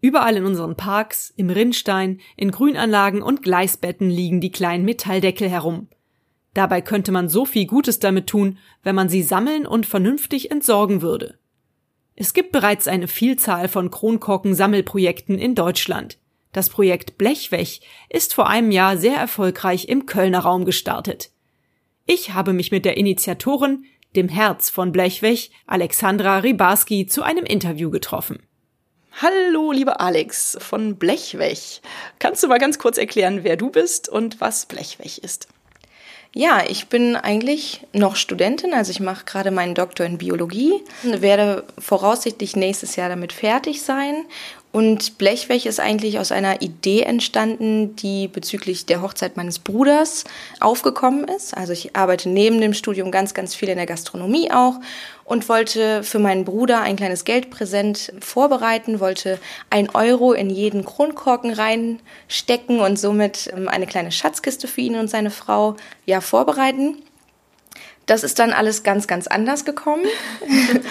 Überall in unseren Parks, im Rinnstein, in Grünanlagen und Gleisbetten liegen die kleinen Metalldeckel herum. Dabei könnte man so viel Gutes damit tun, wenn man sie sammeln und vernünftig entsorgen würde. Es gibt bereits eine Vielzahl von Kronkorken-Sammelprojekten in Deutschland. Das Projekt Blechwech ist vor einem Jahr sehr erfolgreich im Kölner Raum gestartet. Ich habe mich mit der Initiatorin, dem Herz von Blechwech, Alexandra Ribarski, zu einem Interview getroffen. Hallo, lieber Alex von Blechwech. Kannst du mal ganz kurz erklären, wer du bist und was Blechwech ist? Ja, ich bin eigentlich noch Studentin, also ich mache gerade meinen Doktor in Biologie, werde voraussichtlich nächstes Jahr damit fertig sein und Blechwech ist eigentlich aus einer Idee entstanden, die bezüglich der Hochzeit meines Bruders aufgekommen ist. Also ich arbeite neben dem Studium ganz, ganz viel in der Gastronomie auch und wollte für meinen Bruder ein kleines Geldpräsent vorbereiten, wollte ein Euro in jeden Kronkorken reinstecken und somit ähm, eine kleine Schatzkiste für ihn und seine Frau ja vorbereiten. Das ist dann alles ganz, ganz anders gekommen.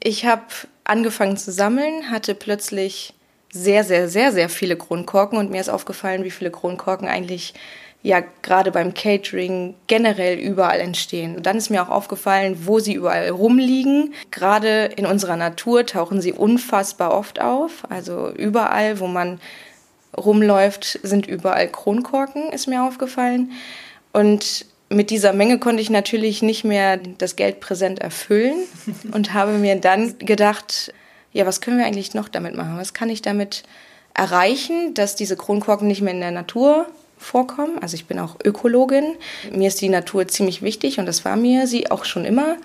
ich habe angefangen zu sammeln, hatte plötzlich sehr, sehr, sehr, sehr viele Kronkorken und mir ist aufgefallen, wie viele Kronkorken eigentlich ja gerade beim Catering generell überall entstehen. Und dann ist mir auch aufgefallen, wo sie überall rumliegen. Gerade in unserer Natur tauchen sie unfassbar oft auf. Also überall, wo man rumläuft, sind überall Kronkorken, ist mir aufgefallen. Und mit dieser Menge konnte ich natürlich nicht mehr das Geld präsent erfüllen und habe mir dann gedacht, ja, was können wir eigentlich noch damit machen? Was kann ich damit erreichen, dass diese Kronkorken nicht mehr in der Natur vorkommen? Also ich bin auch Ökologin. Mir ist die Natur ziemlich wichtig und das war mir sie auch schon immer.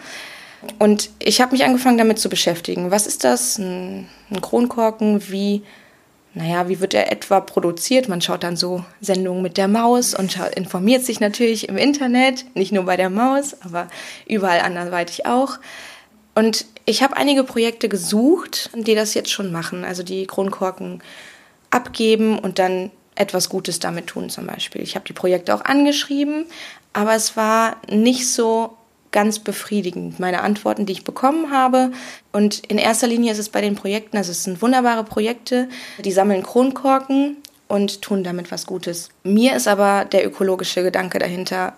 Und ich habe mich angefangen damit zu beschäftigen. Was ist das? Ein, ein Kronkorken? Wie, naja, wie wird er etwa produziert? Man schaut dann so Sendungen mit der Maus und informiert sich natürlich im Internet, nicht nur bei der Maus, aber überall anderweitig auch. Und ich habe einige Projekte gesucht, die das jetzt schon machen, also die Kronkorken abgeben und dann etwas Gutes damit tun zum Beispiel. Ich habe die Projekte auch angeschrieben, aber es war nicht so ganz befriedigend, meine Antworten, die ich bekommen habe. Und in erster Linie ist es bei den Projekten, also es sind wunderbare Projekte, die sammeln Kronkorken und tun damit was Gutes. Mir ist aber der ökologische Gedanke dahinter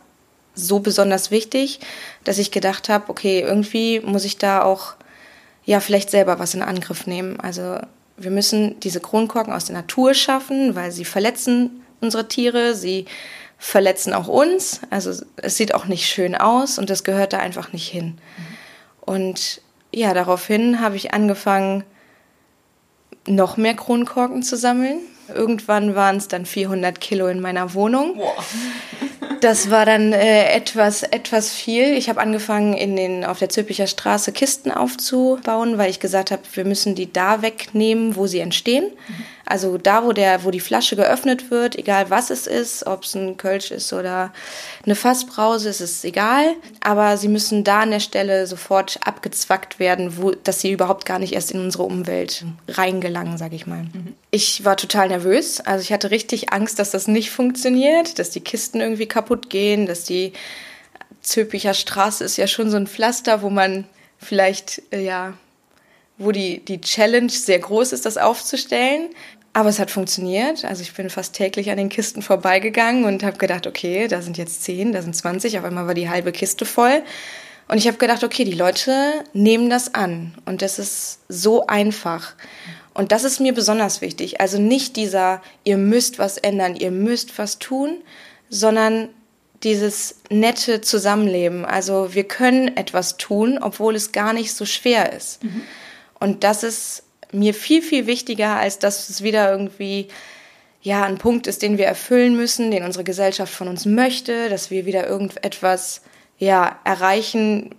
so besonders wichtig, dass ich gedacht habe, okay, irgendwie muss ich da auch ja vielleicht selber was in Angriff nehmen. Also wir müssen diese Kronkorken aus der Natur schaffen, weil sie verletzen unsere Tiere, sie verletzen auch uns. Also es sieht auch nicht schön aus und das gehört da einfach nicht hin. Und ja, daraufhin habe ich angefangen, noch mehr Kronkorken zu sammeln. Irgendwann waren es dann 400 Kilo in meiner Wohnung. Wow. Das war dann äh, etwas, etwas viel. Ich habe angefangen, in den, auf der Zülpicher Straße Kisten aufzubauen, weil ich gesagt habe, wir müssen die da wegnehmen, wo sie entstehen. Mhm. Also da, wo, der, wo die Flasche geöffnet wird, egal was es ist, ob es ein Kölsch ist oder eine Fassbrause, ist es egal. Aber sie müssen da an der Stelle sofort abgezwackt werden, wo, dass sie überhaupt gar nicht erst in unsere Umwelt reingelangen, sag ich mal. Mhm. Ich war total nervös. Also ich hatte richtig Angst, dass das nicht funktioniert, dass die Kisten irgendwie kaputt gehen, dass die Zöpicher Straße ist ja schon so ein Pflaster, wo man vielleicht, äh, ja, wo die, die Challenge sehr groß ist, das aufzustellen. Aber es hat funktioniert. Also ich bin fast täglich an den Kisten vorbeigegangen und habe gedacht, okay, da sind jetzt zehn, da sind zwanzig. Auf einmal war die halbe Kiste voll. Und ich habe gedacht, okay, die Leute nehmen das an. Und das ist so einfach. Und das ist mir besonders wichtig. Also nicht dieser, ihr müsst was ändern, ihr müsst was tun, sondern dieses nette Zusammenleben. Also wir können etwas tun, obwohl es gar nicht so schwer ist. Mhm. Und das ist mir viel, viel wichtiger, als dass es wieder irgendwie ja ein Punkt ist, den wir erfüllen müssen, den unsere Gesellschaft von uns möchte, dass wir wieder irgendetwas ja erreichen,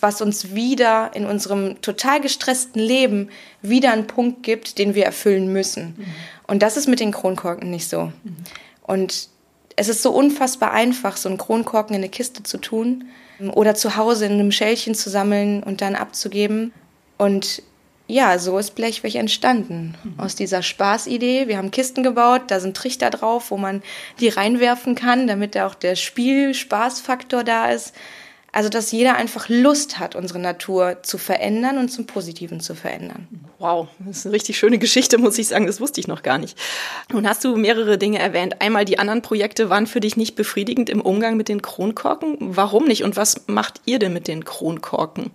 was uns wieder in unserem total gestressten Leben wieder einen Punkt gibt, den wir erfüllen müssen. Mhm. Und das ist mit den Kronkorken nicht so. Mhm. Und es ist so unfassbar einfach, so einen Kronkorken in eine Kiste zu tun oder zu Hause in einem Schälchen zu sammeln und dann abzugeben. Und ja, so ist Blechweg entstanden. Mhm. Aus dieser Spaßidee. Wir haben Kisten gebaut, da sind Trichter drauf, wo man die reinwerfen kann, damit da auch der Spiel-Spaßfaktor da ist. Also, dass jeder einfach Lust hat, unsere Natur zu verändern und zum Positiven zu verändern. Wow, das ist eine richtig schöne Geschichte, muss ich sagen. Das wusste ich noch gar nicht. Nun hast du mehrere Dinge erwähnt. Einmal, die anderen Projekte waren für dich nicht befriedigend im Umgang mit den Kronkorken. Warum nicht? Und was macht ihr denn mit den Kronkorken?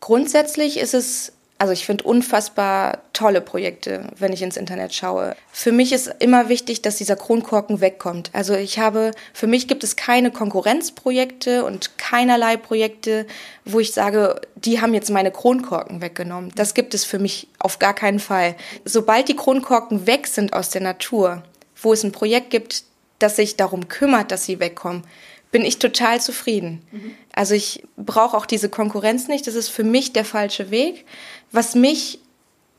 Grundsätzlich ist es also ich finde unfassbar tolle Projekte, wenn ich ins Internet schaue. Für mich ist immer wichtig, dass dieser Kronkorken wegkommt. Also ich habe, für mich gibt es keine Konkurrenzprojekte und keinerlei Projekte, wo ich sage, die haben jetzt meine Kronkorken weggenommen. Das gibt es für mich auf gar keinen Fall. Sobald die Kronkorken weg sind aus der Natur, wo es ein Projekt gibt, das sich darum kümmert, dass sie wegkommen, bin ich total zufrieden. Mhm. Also ich brauche auch diese Konkurrenz nicht. Das ist für mich der falsche Weg. Was mich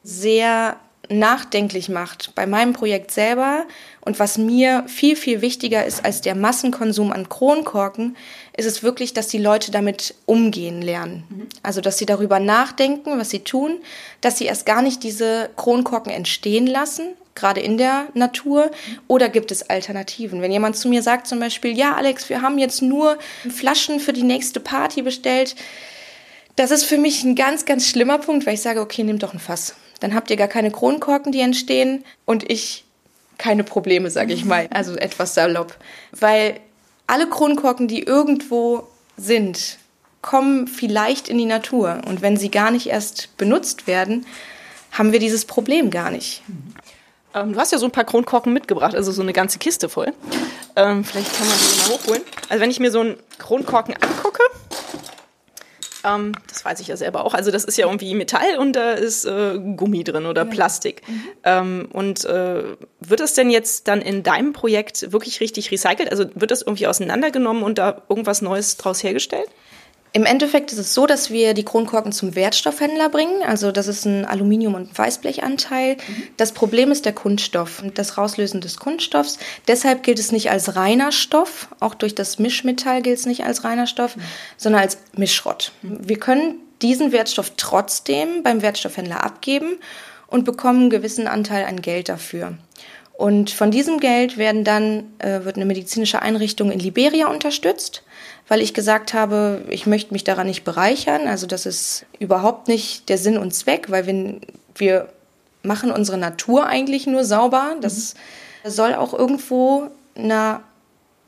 sehr nachdenklich macht bei meinem Projekt selber und was mir viel, viel wichtiger ist als der Massenkonsum an Kronkorken, ist es wirklich, dass die Leute damit umgehen lernen. Mhm. Also, dass sie darüber nachdenken, was sie tun, dass sie erst gar nicht diese Kronkorken entstehen lassen, gerade in der Natur, oder gibt es Alternativen? Wenn jemand zu mir sagt zum Beispiel, ja, Alex, wir haben jetzt nur Flaschen für die nächste Party bestellt, das ist für mich ein ganz, ganz schlimmer Punkt, weil ich sage, okay, nimm doch ein Fass. Dann habt ihr gar keine Kronkorken, die entstehen und ich keine Probleme, sage ich mal. Also etwas salopp. Weil alle Kronkorken, die irgendwo sind, kommen vielleicht in die Natur. Und wenn sie gar nicht erst benutzt werden, haben wir dieses Problem gar nicht. Ähm, du hast ja so ein paar Kronkorken mitgebracht, also so eine ganze Kiste voll. Ähm, vielleicht kann man die mal hochholen. Also wenn ich mir so einen Kronkorken angucke, ähm, das weiß ich ja selber auch. Also das ist ja irgendwie Metall und da ist äh, Gummi drin oder ja. Plastik. Mhm. Ähm, und äh, wird das denn jetzt dann in deinem Projekt wirklich richtig recycelt? Also wird das irgendwie auseinandergenommen und da irgendwas Neues draus hergestellt? Im Endeffekt ist es so, dass wir die Kronkorken zum Wertstoffhändler bringen. Also das ist ein Aluminium- und Weißblechanteil. Mhm. Das Problem ist der Kunststoff und das Rauslösen des Kunststoffs. Deshalb gilt es nicht als reiner Stoff. Auch durch das Mischmetall gilt es nicht als reiner Stoff, mhm. sondern als Mischrott. Mhm. Wir können diesen Wertstoff trotzdem beim Wertstoffhändler abgeben und bekommen einen gewissen Anteil an Geld dafür. Und von diesem Geld werden dann, äh, wird eine medizinische Einrichtung in Liberia unterstützt weil ich gesagt habe, ich möchte mich daran nicht bereichern. Also das ist überhaupt nicht der Sinn und Zweck, weil wir, wir machen unsere Natur eigentlich nur sauber. Das mhm. soll auch irgendwo einer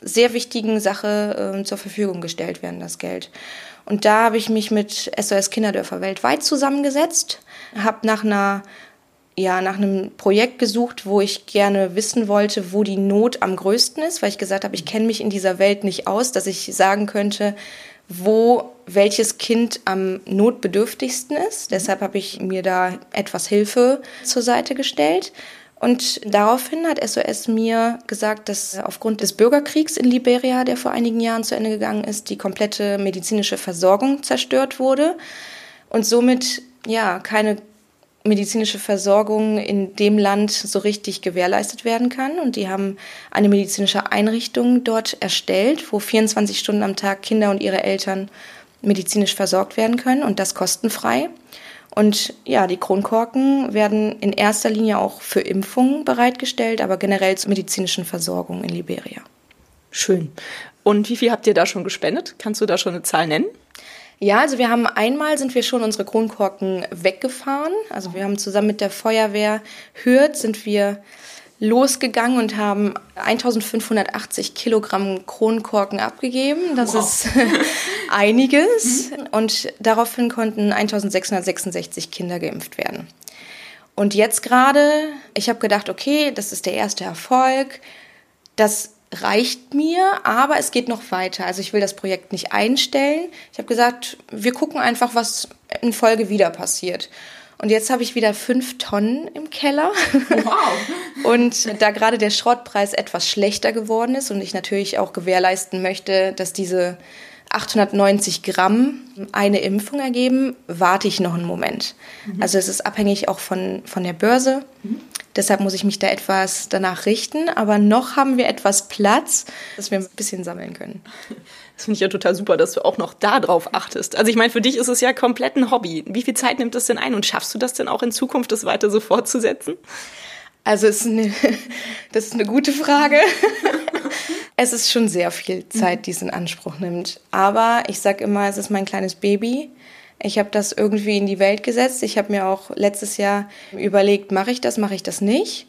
sehr wichtigen Sache äh, zur Verfügung gestellt werden, das Geld. Und da habe ich mich mit SOS Kinderdörfer weltweit zusammengesetzt, habe nach einer ja, nach einem Projekt gesucht, wo ich gerne wissen wollte, wo die Not am größten ist, weil ich gesagt habe, ich kenne mich in dieser Welt nicht aus, dass ich sagen könnte, wo welches Kind am notbedürftigsten ist. Deshalb habe ich mir da etwas Hilfe zur Seite gestellt. Und daraufhin hat SOS mir gesagt, dass aufgrund des Bürgerkriegs in Liberia, der vor einigen Jahren zu Ende gegangen ist, die komplette medizinische Versorgung zerstört wurde und somit ja keine medizinische Versorgung in dem Land so richtig gewährleistet werden kann. Und die haben eine medizinische Einrichtung dort erstellt, wo 24 Stunden am Tag Kinder und ihre Eltern medizinisch versorgt werden können und das kostenfrei. Und ja, die Kronkorken werden in erster Linie auch für Impfungen bereitgestellt, aber generell zur medizinischen Versorgung in Liberia. Schön. Und wie viel habt ihr da schon gespendet? Kannst du da schon eine Zahl nennen? Ja, also wir haben einmal sind wir schon unsere Kronkorken weggefahren. Also wir haben zusammen mit der Feuerwehr Hürth sind wir losgegangen und haben 1580 Kilogramm Kronkorken abgegeben. Das wow. ist einiges. Mhm. Und daraufhin konnten 1666 Kinder geimpft werden. Und jetzt gerade, ich habe gedacht, okay, das ist der erste Erfolg. Das reicht mir, aber es geht noch weiter. Also ich will das Projekt nicht einstellen. Ich habe gesagt, wir gucken einfach, was in Folge wieder passiert. Und jetzt habe ich wieder fünf Tonnen im Keller. Wow. und da gerade der Schrottpreis etwas schlechter geworden ist und ich natürlich auch gewährleisten möchte, dass diese 890 Gramm eine Impfung ergeben, warte ich noch einen Moment. Mhm. Also es ist abhängig auch von, von der Börse. Mhm. Deshalb muss ich mich da etwas danach richten. Aber noch haben wir etwas Platz, dass wir ein bisschen sammeln können. Das finde ich ja total super, dass du auch noch da drauf achtest. Also ich meine, für dich ist es ja komplett ein Hobby. Wie viel Zeit nimmt das denn ein und schaffst du das denn auch in Zukunft, das weiter so fortzusetzen? Also ist eine, das ist eine gute Frage. es ist schon sehr viel Zeit, die es in Anspruch nimmt. Aber ich sage immer, es ist mein kleines Baby. Ich habe das irgendwie in die Welt gesetzt. Ich habe mir auch letztes Jahr überlegt, mache ich das, mache ich das nicht.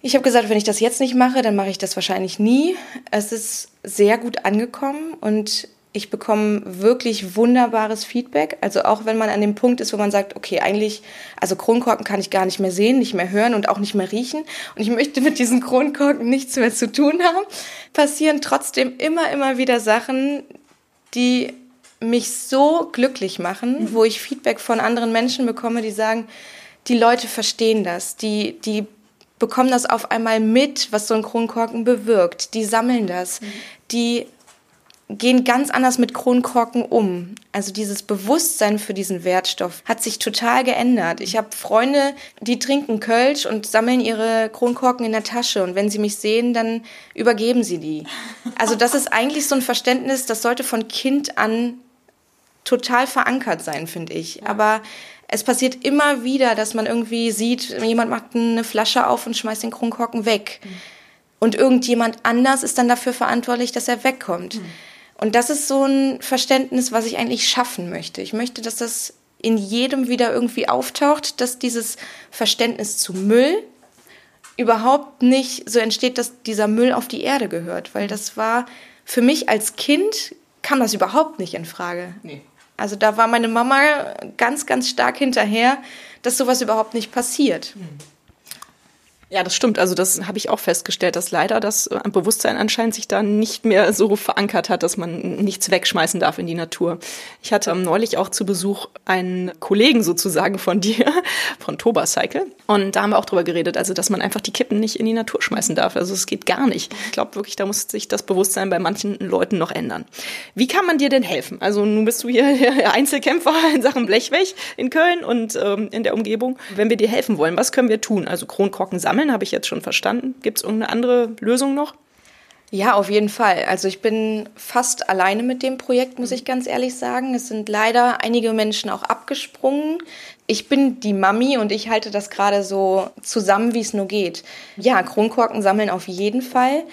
Ich habe gesagt, wenn ich das jetzt nicht mache, dann mache ich das wahrscheinlich nie. Es ist sehr gut angekommen und ich bekomme wirklich wunderbares Feedback. Also auch wenn man an dem Punkt ist, wo man sagt, okay, eigentlich, also Kronkorken kann ich gar nicht mehr sehen, nicht mehr hören und auch nicht mehr riechen. Und ich möchte mit diesen Kronkorken nichts mehr zu tun haben, passieren trotzdem immer, immer wieder Sachen, die mich so glücklich machen, mhm. wo ich Feedback von anderen Menschen bekomme, die sagen, die Leute verstehen das, die, die bekommen das auf einmal mit, was so ein Kronkorken bewirkt. Die sammeln das. Mhm. Die gehen ganz anders mit Kronkorken um. Also dieses Bewusstsein für diesen Wertstoff hat sich total geändert. Ich habe Freunde, die trinken Kölsch und sammeln ihre Kronkorken in der Tasche und wenn sie mich sehen, dann übergeben sie die. Also das ist eigentlich so ein Verständnis, das sollte von Kind an total verankert sein, finde ich. Aber es passiert immer wieder, dass man irgendwie sieht, jemand macht eine Flasche auf und schmeißt den Kronkorken weg. Mhm. Und irgendjemand anders ist dann dafür verantwortlich, dass er wegkommt. Mhm. Und das ist so ein Verständnis, was ich eigentlich schaffen möchte. Ich möchte, dass das in jedem wieder irgendwie auftaucht, dass dieses Verständnis zu Müll überhaupt nicht so entsteht, dass dieser Müll auf die Erde gehört. Weil das war für mich als Kind kam das überhaupt nicht in Frage. Nee. Also da war meine Mama ganz, ganz stark hinterher, dass sowas überhaupt nicht passiert. Mhm. Ja, das stimmt. Also das habe ich auch festgestellt, dass leider das äh, Bewusstsein anscheinend sich da nicht mehr so verankert hat, dass man nichts wegschmeißen darf in die Natur. Ich hatte ähm, neulich auch zu Besuch einen Kollegen sozusagen von dir, von Toba Cycle. Und da haben wir auch drüber geredet, also dass man einfach die Kippen nicht in die Natur schmeißen darf. Also es geht gar nicht. Ich glaube wirklich, da muss sich das Bewusstsein bei manchen Leuten noch ändern. Wie kann man dir denn helfen? Also nun bist du hier Einzelkämpfer in Sachen Blechweg in Köln und ähm, in der Umgebung. Wenn wir dir helfen wollen, was können wir tun? Also Kronkorken sammeln sammeln, habe ich jetzt schon verstanden. Gibt es irgendeine andere Lösung noch? Ja, auf jeden Fall. Also ich bin fast alleine mit dem Projekt, muss ich ganz ehrlich sagen. Es sind leider einige Menschen auch abgesprungen. Ich bin die Mami und ich halte das gerade so zusammen, wie es nur geht. Ja, Kronkorken sammeln auf jeden Fall.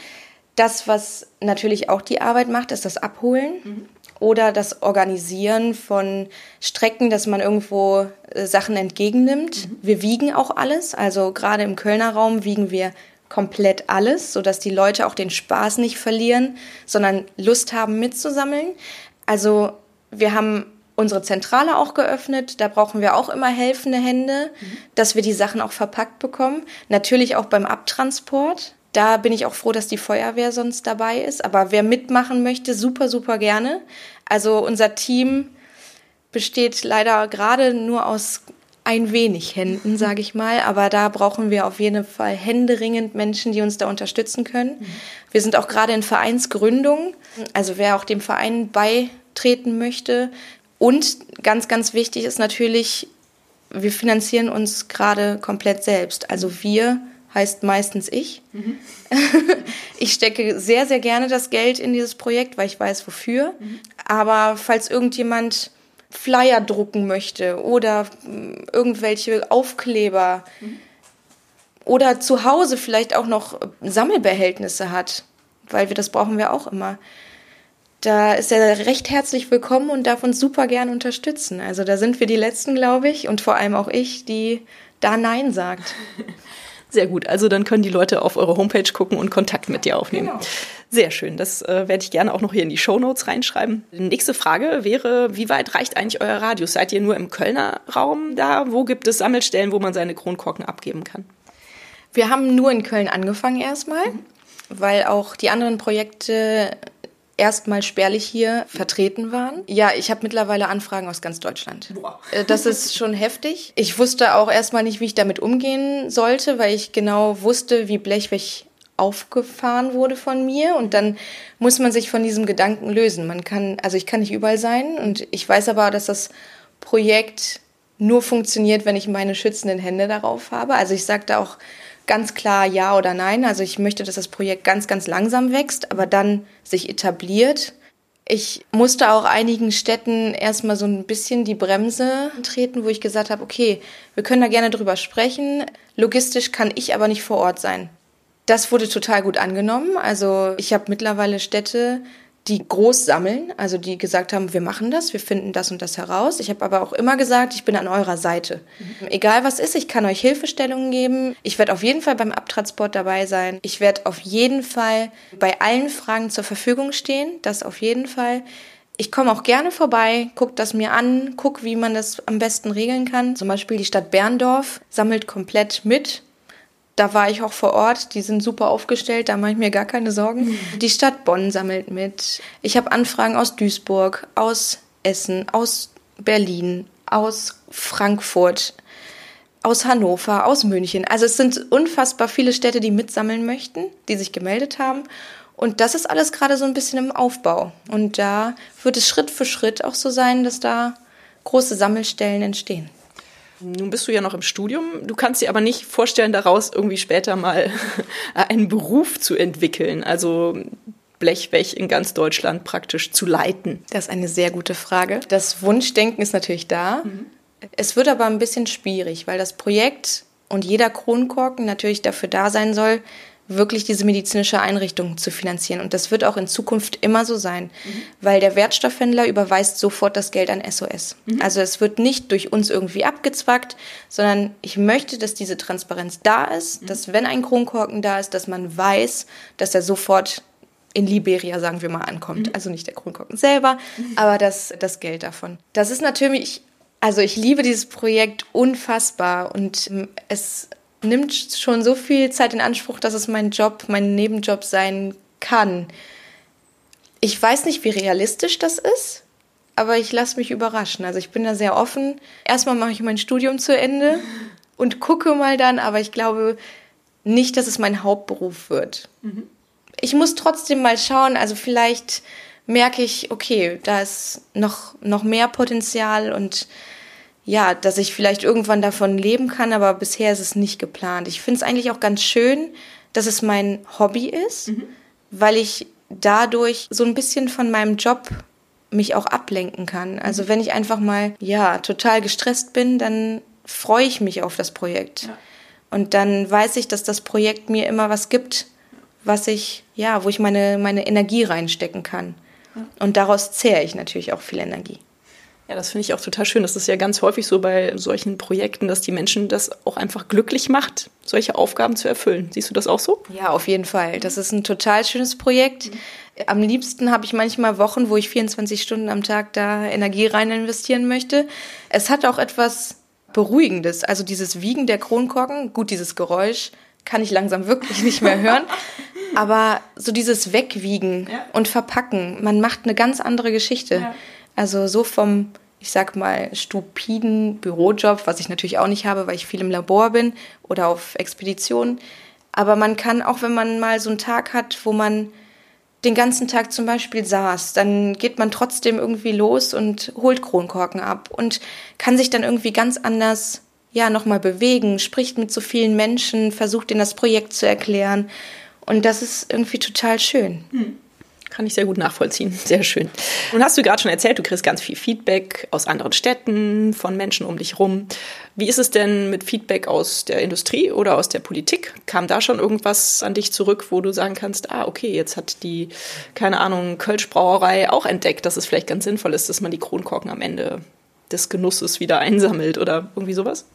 Das, was natürlich auch die Arbeit macht, ist das Abholen. Mhm oder das Organisieren von Strecken, dass man irgendwo äh, Sachen entgegennimmt. Mhm. Wir wiegen auch alles, also gerade im Kölner Raum wiegen wir komplett alles, sodass die Leute auch den Spaß nicht verlieren, sondern Lust haben mitzusammeln. Also wir haben unsere Zentrale auch geöffnet. Da brauchen wir auch immer helfende Hände, mhm. dass wir die Sachen auch verpackt bekommen. Natürlich auch beim Abtransport. Da bin ich auch froh, dass die Feuerwehr sonst dabei ist. Aber wer mitmachen möchte, super, super gerne. Also unser Team besteht leider gerade nur aus ein wenig Händen, sage ich mal. Aber da brauchen wir auf jeden Fall händeringend Menschen, die uns da unterstützen können. Wir sind auch gerade in Vereinsgründung. Also wer auch dem Verein beitreten möchte. Und ganz, ganz wichtig ist natürlich, wir finanzieren uns gerade komplett selbst. Also wir heißt meistens ich. Mhm. ich stecke sehr, sehr gerne das Geld in dieses Projekt, weil ich weiß wofür. Mhm. Aber falls irgendjemand Flyer drucken möchte oder hm, irgendwelche Aufkleber mhm. oder zu Hause vielleicht auch noch Sammelbehältnisse hat, weil wir das brauchen wir auch immer. Da ist er recht herzlich willkommen und darf uns super gern unterstützen. Also da sind wir die Letzten, glaube ich, und vor allem auch ich, die da Nein sagt. Sehr gut. Also dann können die Leute auf eure Homepage gucken und Kontakt mit dir aufnehmen. Genau. Sehr schön. Das äh, werde ich gerne auch noch hier in die Show Notes reinschreiben. Die nächste Frage wäre, wie weit reicht eigentlich euer Radius? Seid ihr nur im Kölner Raum da? Wo gibt es Sammelstellen, wo man seine Kronkorken abgeben kann? Wir haben nur in Köln angefangen erstmal, mhm. weil auch die anderen Projekte erstmal spärlich hier vertreten waren. Ja, ich habe mittlerweile Anfragen aus ganz Deutschland. Boah. Äh, das ist schon heftig. Ich wusste auch erstmal nicht, wie ich damit umgehen sollte, weil ich genau wusste, wie Blechweg aufgefahren wurde von mir und dann muss man sich von diesem Gedanken lösen. Man kann, also ich kann nicht überall sein und ich weiß aber, dass das Projekt nur funktioniert, wenn ich meine schützenden Hände darauf habe. Also ich sage da auch ganz klar ja oder nein. Also ich möchte, dass das Projekt ganz, ganz langsam wächst, aber dann sich etabliert. Ich musste auch einigen Städten erstmal so ein bisschen die Bremse treten, wo ich gesagt habe, okay, wir können da gerne drüber sprechen. Logistisch kann ich aber nicht vor Ort sein. Das wurde total gut angenommen. Also ich habe mittlerweile Städte, die groß sammeln, also die gesagt haben, wir machen das, wir finden das und das heraus. Ich habe aber auch immer gesagt, ich bin an eurer Seite. Mhm. Egal was ist, ich kann euch Hilfestellungen geben. Ich werde auf jeden Fall beim Abtransport dabei sein. Ich werde auf jeden Fall bei allen Fragen zur Verfügung stehen. Das auf jeden Fall. Ich komme auch gerne vorbei, gucke das mir an, gucke, wie man das am besten regeln kann. Zum Beispiel die Stadt Berndorf sammelt komplett mit da war ich auch vor Ort, die sind super aufgestellt, da mache ich mir gar keine Sorgen. Die Stadt Bonn sammelt mit. Ich habe Anfragen aus Duisburg, aus Essen, aus Berlin, aus Frankfurt, aus Hannover, aus München. Also es sind unfassbar viele Städte, die mitsammeln möchten, die sich gemeldet haben. Und das ist alles gerade so ein bisschen im Aufbau. Und da wird es Schritt für Schritt auch so sein, dass da große Sammelstellen entstehen. Nun bist du ja noch im Studium. Du kannst dir aber nicht vorstellen, daraus irgendwie später mal einen Beruf zu entwickeln. Also Blechweg in ganz Deutschland praktisch zu leiten? Das ist eine sehr gute Frage. Das Wunschdenken ist natürlich da. Mhm. Es wird aber ein bisschen schwierig, weil das Projekt und jeder Kronkorken natürlich dafür da sein soll, wirklich diese medizinische Einrichtung zu finanzieren. Und das wird auch in Zukunft immer so sein, mhm. weil der Wertstoffhändler überweist sofort das Geld an SOS. Mhm. Also es wird nicht durch uns irgendwie abgezwackt, sondern ich möchte, dass diese Transparenz da ist, mhm. dass wenn ein Kronkorken da ist, dass man weiß, dass er sofort in Liberia, sagen wir mal, ankommt. Mhm. Also nicht der Kronkorken selber, mhm. aber das, das Geld davon. Das ist natürlich also ich liebe dieses Projekt unfassbar und es nimmt schon so viel Zeit in Anspruch, dass es mein Job, mein Nebenjob sein kann. Ich weiß nicht, wie realistisch das ist, aber ich lasse mich überraschen. Also ich bin da sehr offen. Erstmal mache ich mein Studium zu Ende und gucke mal dann, aber ich glaube nicht, dass es mein Hauptberuf wird. Mhm. Ich muss trotzdem mal schauen, also vielleicht merke ich, okay, da ist noch, noch mehr Potenzial und ja, dass ich vielleicht irgendwann davon leben kann, aber bisher ist es nicht geplant. Ich finde es eigentlich auch ganz schön, dass es mein Hobby ist, mhm. weil ich dadurch so ein bisschen von meinem Job mich auch ablenken kann. Also mhm. wenn ich einfach mal, ja, total gestresst bin, dann freue ich mich auf das Projekt. Ja. Und dann weiß ich, dass das Projekt mir immer was gibt, was ich, ja, wo ich meine, meine Energie reinstecken kann. Ja. Und daraus zehre ich natürlich auch viel Energie. Ja, das finde ich auch total schön. Das ist ja ganz häufig so bei solchen Projekten, dass die Menschen das auch einfach glücklich macht, solche Aufgaben zu erfüllen. Siehst du das auch so? Ja, auf jeden Fall. Das ist ein total schönes Projekt. Am liebsten habe ich manchmal Wochen, wo ich 24 Stunden am Tag da Energie rein investieren möchte. Es hat auch etwas Beruhigendes. Also dieses Wiegen der Kronkorken, gut, dieses Geräusch kann ich langsam wirklich nicht mehr hören. Aber so dieses Wegwiegen ja. und Verpacken, man macht eine ganz andere Geschichte. Ja. Also so vom, ich sag mal, stupiden Bürojob, was ich natürlich auch nicht habe, weil ich viel im Labor bin oder auf Expeditionen. Aber man kann auch, wenn man mal so einen Tag hat, wo man den ganzen Tag zum Beispiel saß, dann geht man trotzdem irgendwie los und holt Kronkorken ab und kann sich dann irgendwie ganz anders ja nochmal bewegen, spricht mit so vielen Menschen, versucht ihnen das Projekt zu erklären. Und das ist irgendwie total schön. Hm. Kann ich sehr gut nachvollziehen. Sehr schön. Nun hast du gerade schon erzählt, du kriegst ganz viel Feedback aus anderen Städten, von Menschen um dich rum. Wie ist es denn mit Feedback aus der Industrie oder aus der Politik? Kam da schon irgendwas an dich zurück, wo du sagen kannst, ah, okay, jetzt hat die, keine Ahnung, Kölschbrauerei auch entdeckt, dass es vielleicht ganz sinnvoll ist, dass man die Kronkorken am Ende des Genusses wieder einsammelt oder irgendwie sowas?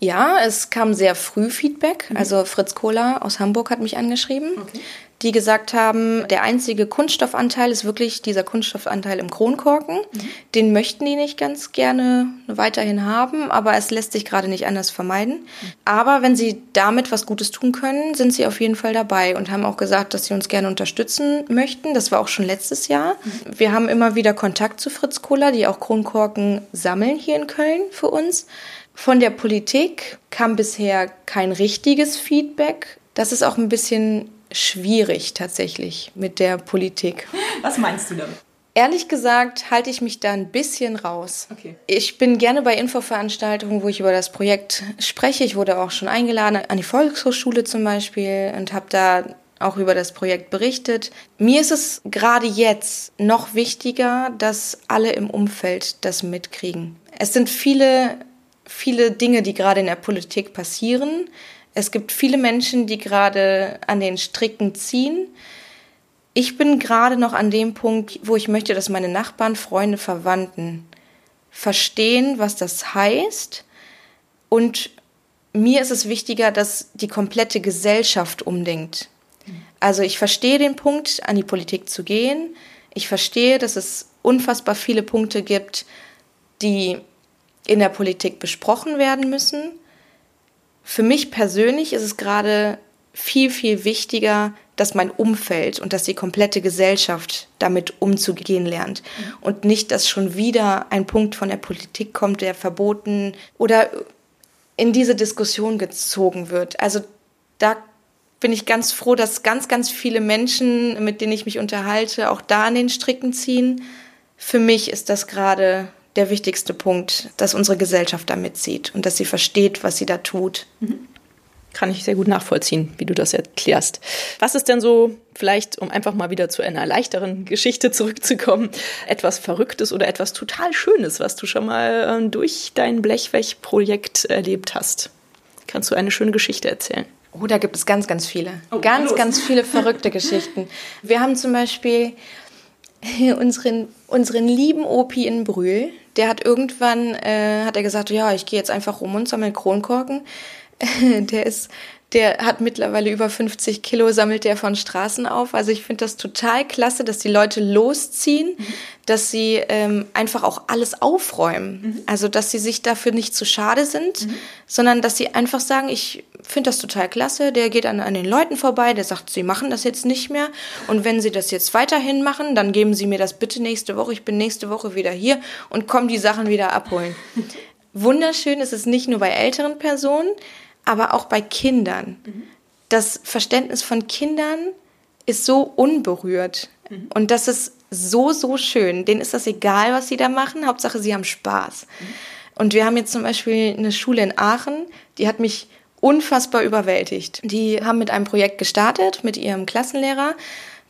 Ja, es kam sehr früh Feedback. Mhm. Also Fritz Kohler aus Hamburg hat mich angeschrieben. Okay die gesagt haben, der einzige Kunststoffanteil ist wirklich dieser Kunststoffanteil im Kronkorken. Mhm. Den möchten die nicht ganz gerne weiterhin haben, aber es lässt sich gerade nicht anders vermeiden. Mhm. Aber wenn sie damit was Gutes tun können, sind sie auf jeden Fall dabei und haben auch gesagt, dass sie uns gerne unterstützen möchten. Das war auch schon letztes Jahr. Mhm. Wir haben immer wieder Kontakt zu Fritz Kohler, die auch Kronkorken sammeln hier in Köln für uns. Von der Politik kam bisher kein richtiges Feedback. Das ist auch ein bisschen schwierig tatsächlich mit der Politik. Was meinst du damit? Ehrlich gesagt halte ich mich da ein bisschen raus. Okay. Ich bin gerne bei Infoveranstaltungen, wo ich über das Projekt spreche. Ich wurde auch schon eingeladen an die Volkshochschule zum Beispiel und habe da auch über das Projekt berichtet. Mir ist es gerade jetzt noch wichtiger, dass alle im Umfeld das mitkriegen. Es sind viele, viele Dinge, die gerade in der Politik passieren. Es gibt viele Menschen, die gerade an den Stricken ziehen. Ich bin gerade noch an dem Punkt, wo ich möchte, dass meine Nachbarn, Freunde, Verwandten verstehen, was das heißt. Und mir ist es wichtiger, dass die komplette Gesellschaft umdenkt. Also ich verstehe den Punkt, an die Politik zu gehen. Ich verstehe, dass es unfassbar viele Punkte gibt, die in der Politik besprochen werden müssen. Für mich persönlich ist es gerade viel, viel wichtiger, dass mein Umfeld und dass die komplette Gesellschaft damit umzugehen lernt. Mhm. Und nicht, dass schon wieder ein Punkt von der Politik kommt, der verboten oder in diese Diskussion gezogen wird. Also da bin ich ganz froh, dass ganz, ganz viele Menschen, mit denen ich mich unterhalte, auch da an den Stricken ziehen. Für mich ist das gerade der wichtigste Punkt, dass unsere Gesellschaft da mitzieht und dass sie versteht, was sie da tut. Mhm kann ich sehr gut nachvollziehen, wie du das erklärst. Was ist denn so, vielleicht, um einfach mal wieder zu einer leichteren Geschichte zurückzukommen, etwas Verrücktes oder etwas total Schönes, was du schon mal äh, durch dein Blechweg-Projekt erlebt hast? Kannst du eine schöne Geschichte erzählen? Oh, da gibt es ganz, ganz viele. Oh, ganz, los. ganz viele verrückte Geschichten. Wir haben zum Beispiel unseren, unseren lieben Opi in Brühl, der hat irgendwann, äh, hat er gesagt, ja, ich gehe jetzt einfach rum und sammle Kronkorken. der ist, der hat mittlerweile über 50 Kilo, sammelt der von Straßen auf. Also ich finde das total klasse, dass die Leute losziehen, mhm. dass sie ähm, einfach auch alles aufräumen. Mhm. Also dass sie sich dafür nicht zu schade sind, mhm. sondern dass sie einfach sagen, ich finde das total klasse, der geht an, an den Leuten vorbei, der sagt, sie machen das jetzt nicht mehr. Und wenn sie das jetzt weiterhin machen, dann geben sie mir das bitte nächste Woche. Ich bin nächste Woche wieder hier und komme die Sachen wieder abholen. Wunderschön ist es nicht nur bei älteren Personen, aber auch bei Kindern. Mhm. Das Verständnis von Kindern ist so unberührt. Mhm. Und das ist so, so schön. Denen ist das egal, was sie da machen. Hauptsache, sie haben Spaß. Mhm. Und wir haben jetzt zum Beispiel eine Schule in Aachen, die hat mich unfassbar überwältigt. Die haben mit einem Projekt gestartet, mit ihrem Klassenlehrer.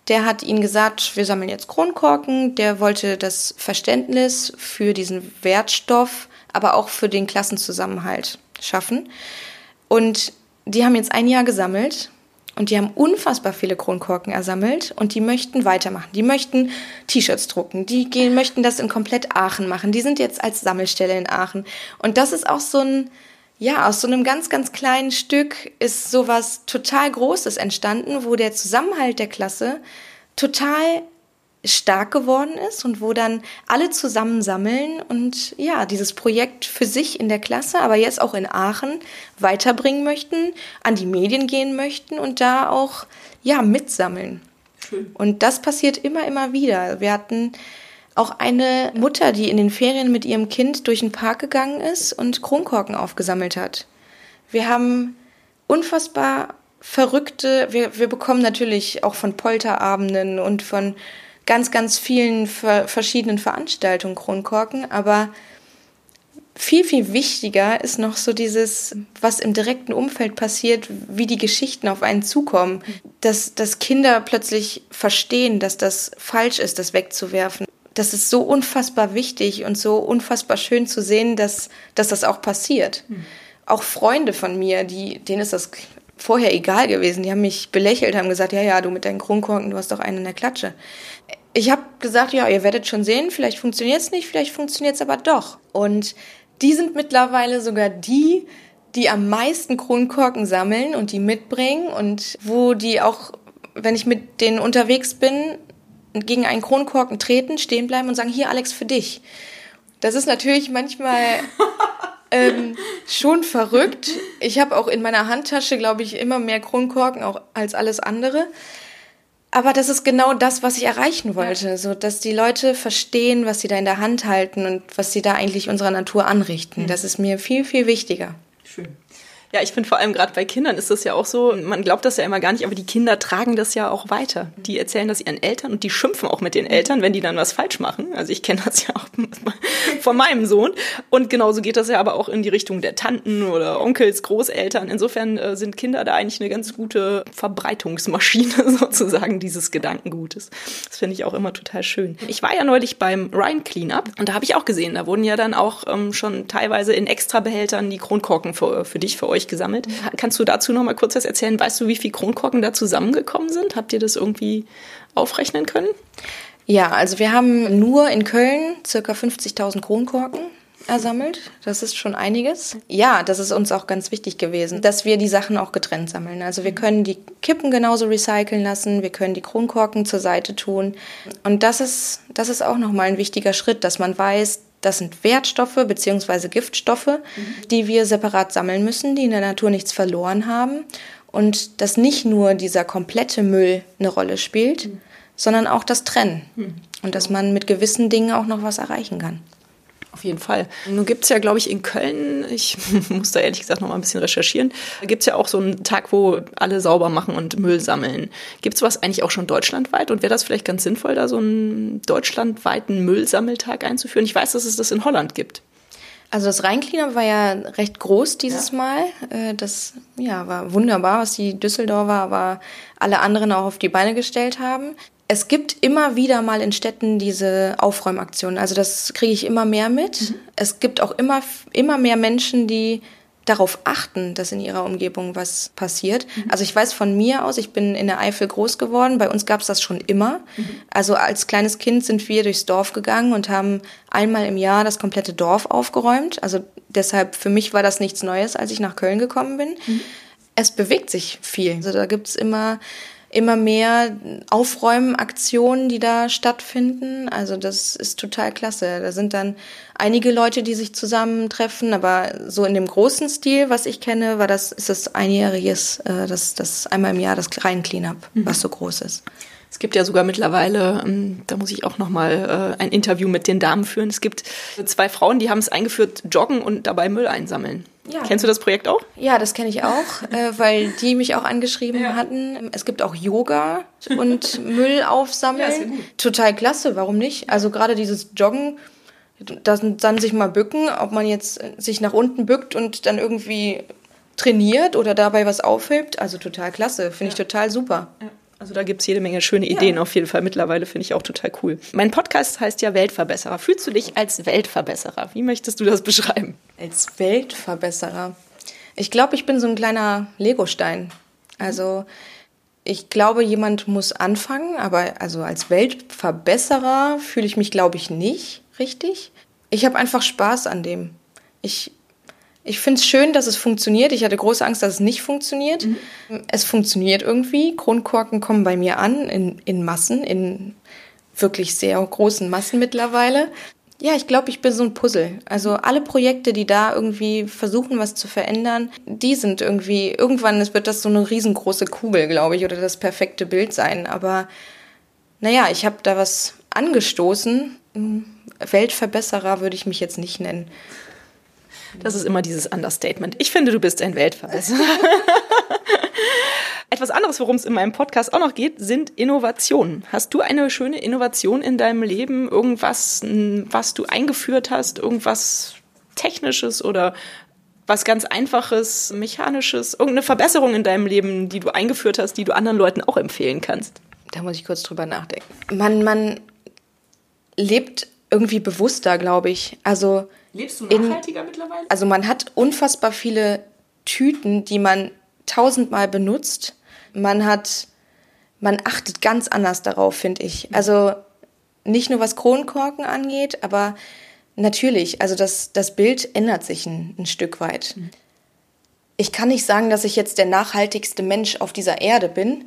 Der hat ihnen gesagt, wir sammeln jetzt Kronkorken. Der wollte das Verständnis für diesen Wertstoff, aber auch für den Klassenzusammenhalt schaffen. Und die haben jetzt ein Jahr gesammelt und die haben unfassbar viele Kronkorken ersammelt und die möchten weitermachen. Die möchten T-Shirts drucken. Die gehen, möchten das in komplett Aachen machen. Die sind jetzt als Sammelstelle in Aachen. Und das ist auch so ein, ja, aus so einem ganz, ganz kleinen Stück ist sowas total Großes entstanden, wo der Zusammenhalt der Klasse total stark geworden ist und wo dann alle zusammen sammeln und ja, dieses Projekt für sich in der Klasse, aber jetzt auch in Aachen weiterbringen möchten, an die Medien gehen möchten und da auch ja mitsammeln. Schön. Und das passiert immer, immer wieder. Wir hatten auch eine Mutter, die in den Ferien mit ihrem Kind durch den Park gegangen ist und Kronkorken aufgesammelt hat. Wir haben unfassbar verrückte, wir, wir bekommen natürlich auch von Polterabenden und von ganz, ganz vielen verschiedenen Veranstaltungen Kronkorken, aber viel, viel wichtiger ist noch so dieses, was im direkten Umfeld passiert, wie die Geschichten auf einen zukommen, dass, dass Kinder plötzlich verstehen, dass das falsch ist, das wegzuwerfen. Das ist so unfassbar wichtig und so unfassbar schön zu sehen, dass, dass das auch passiert. Mhm. Auch Freunde von mir, die, denen ist das vorher egal gewesen. Die haben mich belächelt, haben gesagt, ja, ja, du mit deinen Kronkorken, du hast doch einen in der Klatsche ich habe gesagt, ja, ihr werdet schon sehen, vielleicht funktioniert es nicht, vielleicht funktioniert es aber doch. Und die sind mittlerweile sogar die, die am meisten Kronkorken sammeln und die mitbringen und wo die auch, wenn ich mit denen unterwegs bin, gegen einen Kronkorken treten, stehen bleiben und sagen, hier Alex, für dich. Das ist natürlich manchmal ähm, schon verrückt. Ich habe auch in meiner Handtasche, glaube ich, immer mehr Kronkorken auch als alles andere. Aber das ist genau das, was ich erreichen wollte, so dass die Leute verstehen, was sie da in der Hand halten und was sie da eigentlich unserer Natur anrichten. Mhm. Das ist mir viel, viel wichtiger. Schön. Ja, ich finde vor allem gerade bei Kindern ist das ja auch so, man glaubt das ja immer gar nicht, aber die Kinder tragen das ja auch weiter. Die erzählen das ihren Eltern und die schimpfen auch mit den Eltern, wenn die dann was falsch machen. Also ich kenne das ja auch von meinem Sohn. Und genauso geht das ja aber auch in die Richtung der Tanten oder Onkels, Großeltern. Insofern äh, sind Kinder da eigentlich eine ganz gute Verbreitungsmaschine sozusagen dieses Gedankengutes. Das finde ich auch immer total schön. Ich war ja neulich beim Rhine Cleanup und da habe ich auch gesehen, da wurden ja dann auch ähm, schon teilweise in Extrabehältern die Kronkorken für, für dich, für euch gesammelt. Kannst du dazu noch mal kurz was erzählen? Weißt du, wie viele Kronkorken da zusammengekommen sind? Habt ihr das irgendwie aufrechnen können? Ja, also wir haben nur in Köln circa 50.000 Kronkorken ersammelt. Das ist schon einiges. Ja, das ist uns auch ganz wichtig gewesen, dass wir die Sachen auch getrennt sammeln. Also wir können die Kippen genauso recyceln lassen, wir können die Kronkorken zur Seite tun. Und das ist, das ist auch nochmal ein wichtiger Schritt, dass man weiß, das sind Wertstoffe bzw. Giftstoffe, mhm. die wir separat sammeln müssen, die in der Natur nichts verloren haben. Und dass nicht nur dieser komplette Müll eine Rolle spielt, mhm. sondern auch das Trennen. Mhm. Und dass man mit gewissen Dingen auch noch was erreichen kann. Auf jeden Fall. Nun gibt es ja, glaube ich, in Köln, ich muss da ehrlich gesagt noch mal ein bisschen recherchieren, da gibt es ja auch so einen Tag, wo alle sauber machen und Müll sammeln. Gibt es was eigentlich auch schon deutschlandweit? Und wäre das vielleicht ganz sinnvoll, da so einen deutschlandweiten Müllsammeltag einzuführen? Ich weiß, dass es das in Holland gibt. Also das Rheincleanup war ja recht groß dieses ja. Mal. Äh, das ja, war wunderbar, was die Düsseldorfer, aber alle anderen auch auf die Beine gestellt haben es gibt immer wieder mal in Städten diese Aufräumaktionen. Also das kriege ich immer mehr mit. Mhm. Es gibt auch immer, immer mehr Menschen, die darauf achten, dass in ihrer Umgebung was passiert. Mhm. Also ich weiß von mir aus, ich bin in der Eifel groß geworden, bei uns gab es das schon immer. Mhm. Also als kleines Kind sind wir durchs Dorf gegangen und haben einmal im Jahr das komplette Dorf aufgeräumt. Also deshalb für mich war das nichts Neues, als ich nach Köln gekommen bin. Mhm. Es bewegt sich viel. Also da gibt's immer immer mehr Aufräumenaktionen, die da stattfinden. Also das ist total klasse. Da sind dann einige Leute, die sich zusammentreffen, aber so in dem großen Stil, was ich kenne, war das, ist das einjähriges, äh, das, das einmal im Jahr das Rhein-Cleanup, mhm. was so groß ist. Es gibt ja sogar mittlerweile, ähm, da muss ich auch noch mal äh, ein Interview mit den Damen führen. Es gibt zwei Frauen, die haben es eingeführt, joggen und dabei Müll einsammeln. Ja. Kennst du das Projekt auch? Ja, das kenne ich auch, äh, weil die mich auch angeschrieben ja. hatten. Es gibt auch Yoga und Müll aufsammeln. Ja, Total klasse, warum nicht? Also gerade dieses Joggen, dann, dann sich mal bücken, ob man jetzt sich nach unten bückt und dann irgendwie trainiert oder dabei was aufhebt. Also total klasse, finde ich total super. Also da gibt es jede Menge schöne Ideen ja. auf jeden Fall mittlerweile, finde ich auch total cool. Mein Podcast heißt ja Weltverbesserer. Fühlst du dich als Weltverbesserer? Wie möchtest du das beschreiben? Als Weltverbesserer. Ich glaube, ich bin so ein kleiner Legostein. Also ich glaube, jemand muss anfangen, aber also als Weltverbesserer fühle ich mich, glaube ich, nicht richtig. Ich habe einfach Spaß an dem. Ich ich finde es schön, dass es funktioniert. Ich hatte große Angst, dass es nicht funktioniert. Mhm. Es funktioniert irgendwie. Kronkorken kommen bei mir an in, in Massen, in wirklich sehr großen Massen mittlerweile. Ja, ich glaube, ich bin so ein Puzzle. Also alle Projekte, die da irgendwie versuchen, was zu verändern, die sind irgendwie, irgendwann wird das so eine riesengroße Kugel, glaube ich, oder das perfekte Bild sein. Aber naja, ich habe da was angestoßen. Weltverbesserer würde ich mich jetzt nicht nennen. Das ist immer dieses Understatement. Ich finde, du bist ein Weltverbesserer. Etwas anderes, worum es in meinem Podcast auch noch geht, sind Innovationen. Hast du eine schöne Innovation in deinem Leben? Irgendwas, was du eingeführt hast? Irgendwas Technisches oder was ganz Einfaches, Mechanisches? Irgendeine Verbesserung in deinem Leben, die du eingeführt hast, die du anderen Leuten auch empfehlen kannst? Da muss ich kurz drüber nachdenken. Man, man lebt irgendwie bewusster, glaube ich. Also Lebst du nachhaltiger in, mittlerweile? Also man hat unfassbar viele Tüten, die man tausendmal benutzt. Man hat, man achtet ganz anders darauf, finde ich. Mhm. Also nicht nur was Kronkorken angeht, aber natürlich, also das, das Bild ändert sich ein, ein Stück weit. Mhm. Ich kann nicht sagen, dass ich jetzt der nachhaltigste Mensch auf dieser Erde bin,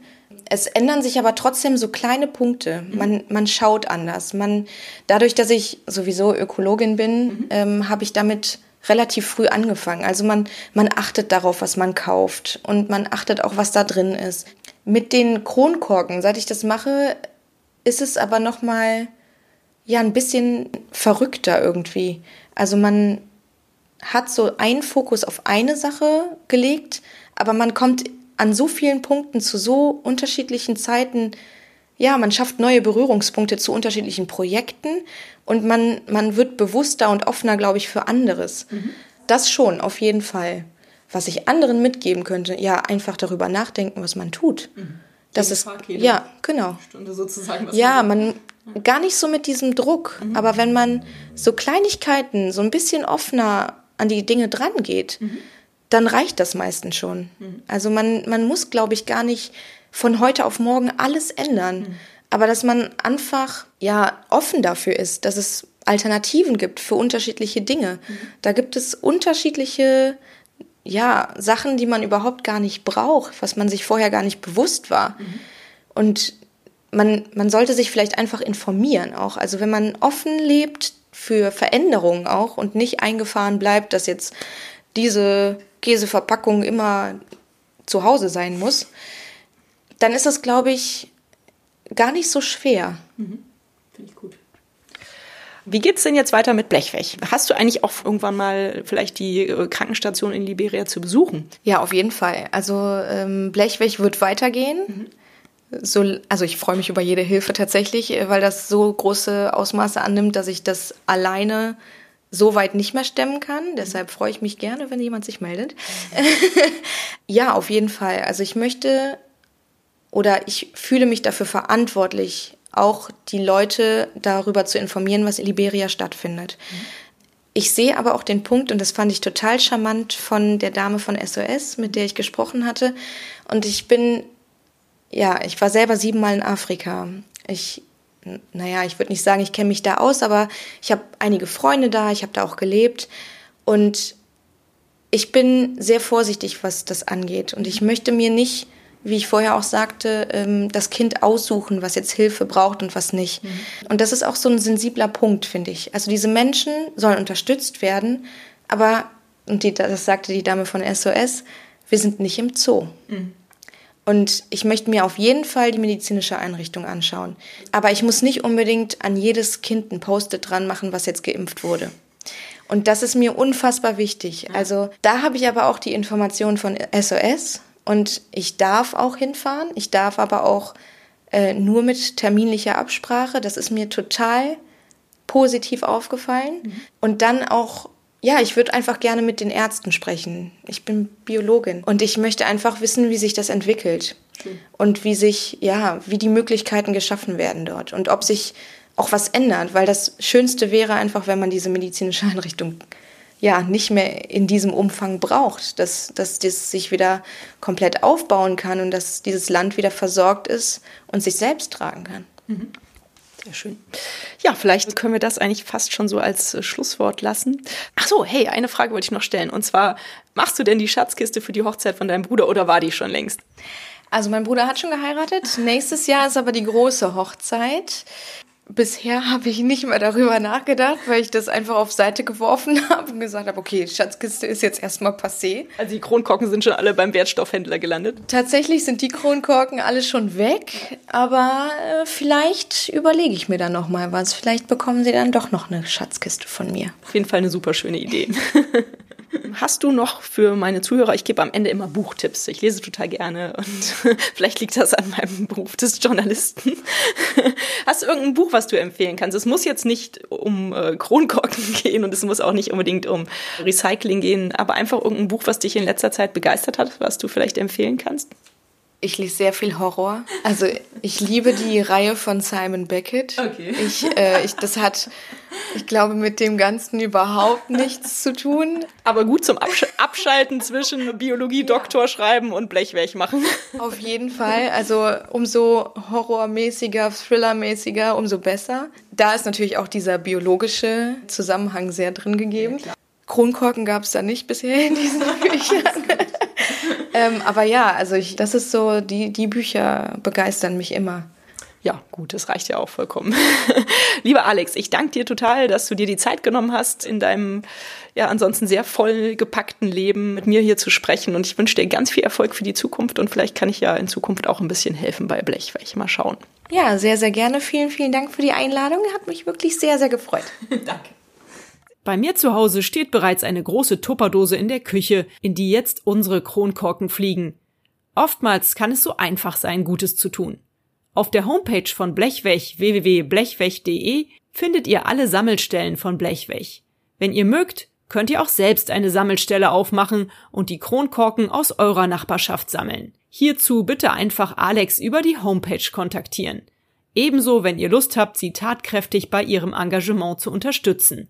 es ändern sich aber trotzdem so kleine Punkte. Mhm. Man, man schaut anders. Man, dadurch, dass ich sowieso Ökologin bin, mhm. ähm, habe ich damit relativ früh angefangen. Also man, man achtet darauf, was man kauft und man achtet auch, was da drin ist. Mit den Kronkorken, seit ich das mache, ist es aber noch mal ja ein bisschen verrückter irgendwie. Also man hat so einen Fokus auf eine Sache gelegt, aber man kommt an so vielen Punkten zu so unterschiedlichen Zeiten, ja, man schafft neue Berührungspunkte zu unterschiedlichen Projekten und man, man wird bewusster und offener, glaube ich, für anderes. Mhm. Das schon, auf jeden Fall. Was ich anderen mitgeben könnte, ja, einfach darüber nachdenken, was man tut. Mhm. Das ist, ja, genau. Stunde sozusagen. ja, man, gar nicht so mit diesem Druck, mhm. aber wenn man so Kleinigkeiten so ein bisschen offener an die Dinge dran geht, mhm. Dann reicht das meistens schon. Mhm. Also man, man muss, glaube ich, gar nicht von heute auf morgen alles ändern, mhm. aber dass man einfach ja offen dafür ist, dass es Alternativen gibt für unterschiedliche Dinge. Mhm. Da gibt es unterschiedliche ja, Sachen, die man überhaupt gar nicht braucht, was man sich vorher gar nicht bewusst war. Und man, man sollte sich vielleicht einfach informieren auch. Also wenn man offen lebt für Veränderungen auch und nicht eingefahren bleibt, dass jetzt diese Käseverpackung immer zu Hause sein muss, dann ist das, glaube ich, gar nicht so schwer. Mhm. Finde ich gut. Wie geht's denn jetzt weiter mit Blechweg? Hast du eigentlich auch irgendwann mal vielleicht die äh, Krankenstation in Liberia zu besuchen? Ja, auf jeden Fall. Also ähm, Blechweg wird weitergehen. Mhm so, also ich freue mich über jede Hilfe tatsächlich, äh, weil das so große Ausmaße annimmt, dass ich das alleine so weit nicht mehr stemmen kann. Deshalb freue ich mich gerne, wenn jemand sich meldet. ja, auf jeden Fall. Also ich möchte oder ich fühle mich dafür verantwortlich, auch die Leute darüber zu informieren, was in Liberia stattfindet. Mhm. Ich sehe aber auch den Punkt, und das fand ich total charmant von der Dame von SOS, mit der ich gesprochen hatte. Und ich bin ja, ich war selber siebenmal in Afrika. Ich, naja, ich würde nicht sagen, ich kenne mich da aus, aber ich habe einige Freunde da, ich habe da auch gelebt und ich bin sehr vorsichtig, was das angeht. Und ich möchte mir nicht, wie ich vorher auch sagte, ähm, das Kind aussuchen, was jetzt Hilfe braucht und was nicht. Mhm. Und das ist auch so ein sensibler Punkt, finde ich. Also diese Menschen sollen unterstützt werden, aber, und die, das sagte die Dame von SOS, wir sind nicht im Zoo. Mhm. Und ich möchte mir auf jeden Fall die medizinische Einrichtung anschauen. Aber ich muss nicht unbedingt an jedes Kind ein Post-it dran machen, was jetzt geimpft wurde. Und das ist mir unfassbar wichtig. Also da habe ich aber auch die Information von SOS und ich darf auch hinfahren. Ich darf aber auch äh, nur mit terminlicher Absprache. Das ist mir total positiv aufgefallen. Mhm. Und dann auch ja, ich würde einfach gerne mit den Ärzten sprechen. Ich bin Biologin und ich möchte einfach wissen, wie sich das entwickelt mhm. und wie sich, ja, wie die Möglichkeiten geschaffen werden dort und ob sich auch was ändert, weil das Schönste wäre einfach, wenn man diese medizinische Einrichtung ja nicht mehr in diesem Umfang braucht, dass, dass das sich wieder komplett aufbauen kann und dass dieses Land wieder versorgt ist und sich selbst tragen kann. Mhm. Sehr schön. Ja, vielleicht können wir das eigentlich fast schon so als äh, Schlusswort lassen. Ach so, hey, eine Frage wollte ich noch stellen. Und zwar, machst du denn die Schatzkiste für die Hochzeit von deinem Bruder oder war die schon längst? Also mein Bruder hat schon geheiratet. Nächstes Jahr ist aber die große Hochzeit bisher habe ich nicht mehr darüber nachgedacht, weil ich das einfach auf Seite geworfen habe und gesagt habe, okay, Schatzkiste ist jetzt erstmal passé. Also die Kronkorken sind schon alle beim Wertstoffhändler gelandet? Tatsächlich sind die Kronkorken alle schon weg, aber äh, vielleicht überlege ich mir dann nochmal was. Vielleicht bekommen sie dann doch noch eine Schatzkiste von mir. Auf jeden Fall eine super schöne Idee. Hast du noch für meine Zuhörer, ich gebe am Ende immer Buchtipps. Ich lese total gerne und vielleicht liegt das an meinem Beruf des Journalisten. Hast du irgendein Buch, was du empfehlen kannst? Es muss jetzt nicht um äh, Kronkorken gehen und es muss auch nicht unbedingt um Recycling gehen, aber einfach irgendein Buch, was dich in letzter Zeit begeistert hat, was du vielleicht empfehlen kannst? Ich lese sehr viel Horror. Also ich liebe die Reihe von Simon Beckett. Okay. Ich, äh, ich, das hat, ich glaube, mit dem Ganzen überhaupt nichts zu tun. Aber gut zum Absch Abschalten zwischen Biologie, Doktor schreiben und Blechweg machen. Auf jeden Fall. Also umso horrormäßiger, thrillermäßiger, umso besser. Da ist natürlich auch dieser biologische Zusammenhang sehr drin gegeben. Ja, Kronkorken gab es da nicht bisher in diesen Büchern. Ähm, aber ja, also ich, das ist so, die, die Bücher begeistern mich immer. Ja, gut, das reicht ja auch vollkommen. Lieber Alex, ich danke dir total, dass du dir die Zeit genommen hast, in deinem ja ansonsten sehr voll gepackten Leben mit mir hier zu sprechen. Und ich wünsche dir ganz viel Erfolg für die Zukunft und vielleicht kann ich ja in Zukunft auch ein bisschen helfen bei Blech, weil ich mal schauen. Ja, sehr, sehr gerne. Vielen, vielen Dank für die Einladung. Hat mich wirklich sehr, sehr gefreut. danke. Bei mir zu Hause steht bereits eine große Tupperdose in der Küche, in die jetzt unsere Kronkorken fliegen. Oftmals kann es so einfach sein, Gutes zu tun. Auf der Homepage von Blechwech www.blechwech.de findet ihr alle Sammelstellen von Blechwech. Wenn ihr mögt, könnt ihr auch selbst eine Sammelstelle aufmachen und die Kronkorken aus eurer Nachbarschaft sammeln. Hierzu bitte einfach Alex über die Homepage kontaktieren. Ebenso, wenn ihr Lust habt, sie tatkräftig bei ihrem Engagement zu unterstützen.